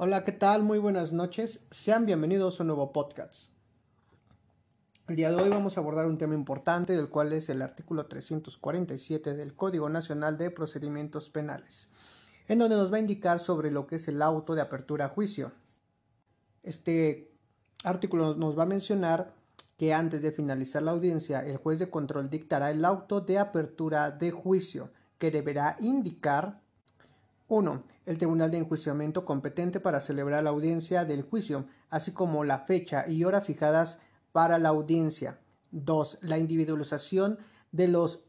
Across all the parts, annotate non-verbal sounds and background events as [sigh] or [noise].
Hola, ¿qué tal? Muy buenas noches. Sean bienvenidos a un nuevo podcast. El día de hoy vamos a abordar un tema importante, del cual es el artículo 347 del Código Nacional de Procedimientos Penales, en donde nos va a indicar sobre lo que es el auto de apertura a juicio. Este artículo nos va a mencionar que antes de finalizar la audiencia, el juez de control dictará el auto de apertura de juicio, que deberá indicar 1. El tribunal de enjuiciamiento competente para celebrar la audiencia del juicio, así como la fecha y hora fijadas para la audiencia. 2. La individualización de los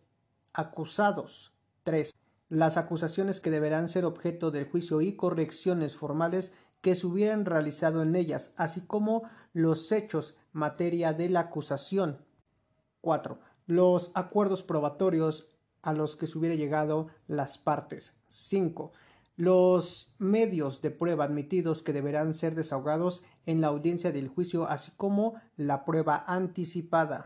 acusados. 3. Las acusaciones que deberán ser objeto del juicio y correcciones formales que se hubieran realizado en ellas, así como los hechos materia de la acusación. 4. Los acuerdos probatorios a los que se hubiera llegado las partes. 5 los medios de prueba admitidos que deberán ser desahogados en la audiencia del juicio, así como la prueba anticipada.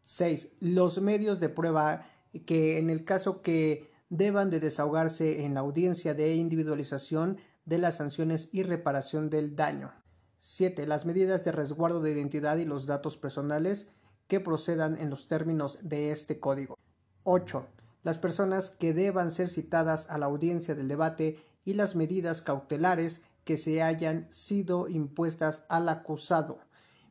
6. Los medios de prueba que en el caso que deban de desahogarse en la audiencia de individualización de las sanciones y reparación del daño. 7. Las medidas de resguardo de identidad y los datos personales que procedan en los términos de este código. 8 las personas que deban ser citadas a la audiencia del debate y las medidas cautelares que se hayan sido impuestas al acusado.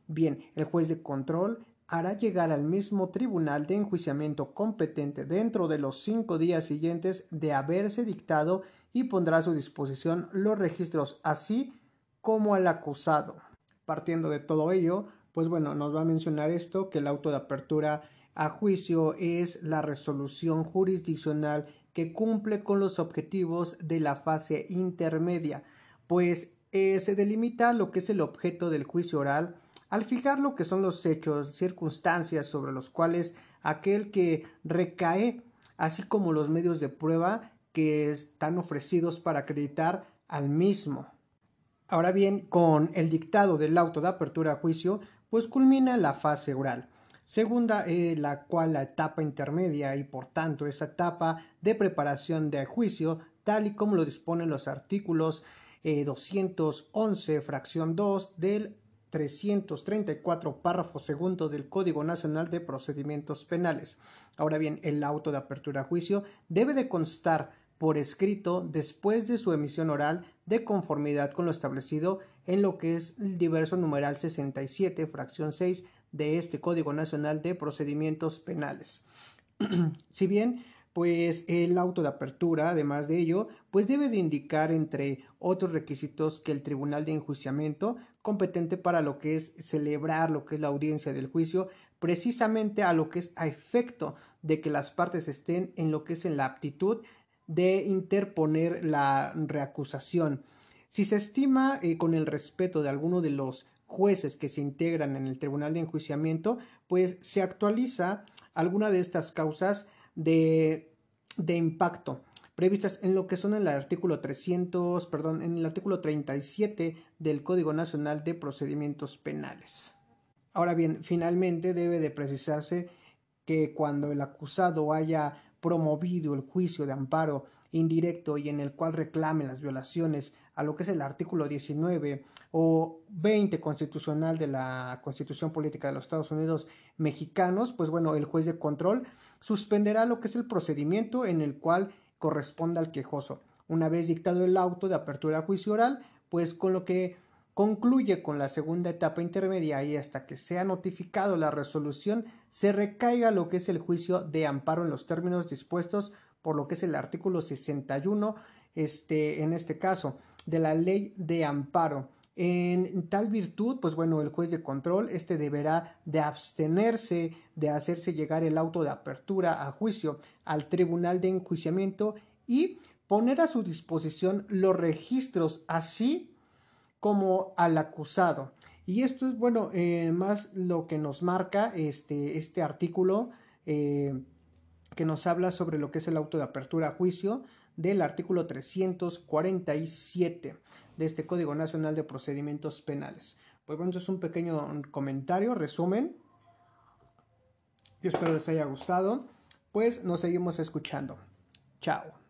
Bien, el juez de control hará llegar al mismo tribunal de enjuiciamiento competente dentro de los cinco días siguientes de haberse dictado y pondrá a su disposición los registros así como al acusado. Partiendo de todo ello, pues bueno, nos va a mencionar esto, que el auto de apertura a juicio es la resolución jurisdiccional que cumple con los objetivos de la fase intermedia, pues eh, se delimita lo que es el objeto del juicio oral al fijar lo que son los hechos, circunstancias sobre los cuales aquel que recae, así como los medios de prueba que están ofrecidos para acreditar al mismo. Ahora bien, con el dictado del auto de apertura a juicio, pues culmina la fase oral. Segunda, eh, la cual la etapa intermedia y por tanto esa etapa de preparación de juicio, tal y como lo disponen los artículos 211, eh, fracción 2 del 334, párrafo segundo del Código Nacional de Procedimientos Penales. Ahora bien, el auto de apertura a juicio debe de constar por escrito después de su emisión oral de conformidad con lo establecido en lo que es el diverso numeral 67, fracción 6 de este Código Nacional de Procedimientos Penales. [clears throat] si bien pues el auto de apertura, además de ello, pues debe de indicar entre otros requisitos que el tribunal de enjuiciamiento competente para lo que es celebrar lo que es la audiencia del juicio, precisamente a lo que es a efecto de que las partes estén en lo que es en la aptitud de interponer la reacusación. Si se estima eh, con el respeto de alguno de los jueces que se integran en el Tribunal de Enjuiciamiento, pues se actualiza alguna de estas causas de, de impacto previstas en lo que son el artículo 300, perdón, en el artículo 37 del Código Nacional de Procedimientos Penales. Ahora bien, finalmente debe de precisarse que cuando el acusado haya promovido el juicio de amparo indirecto y en el cual reclame las violaciones a lo que es el artículo 19 o 20 constitucional de la Constitución Política de los Estados Unidos mexicanos, pues bueno, el juez de control suspenderá lo que es el procedimiento en el cual corresponda al quejoso. Una vez dictado el auto de apertura a juicio oral, pues con lo que concluye con la segunda etapa intermedia y hasta que sea notificado la resolución, se recaiga lo que es el juicio de amparo en los términos dispuestos por lo que es el artículo 61, este, en este caso, de la ley de amparo. En tal virtud, pues bueno, el juez de control, este deberá de abstenerse de hacerse llegar el auto de apertura a juicio al tribunal de enjuiciamiento y poner a su disposición los registros así como al acusado. Y esto es, bueno, eh, más lo que nos marca este, este artículo eh, que nos habla sobre lo que es el auto de apertura a juicio del artículo 347 de este Código Nacional de Procedimientos Penales. Pues bueno, es un pequeño comentario, resumen. Yo espero les haya gustado. Pues nos seguimos escuchando. Chao.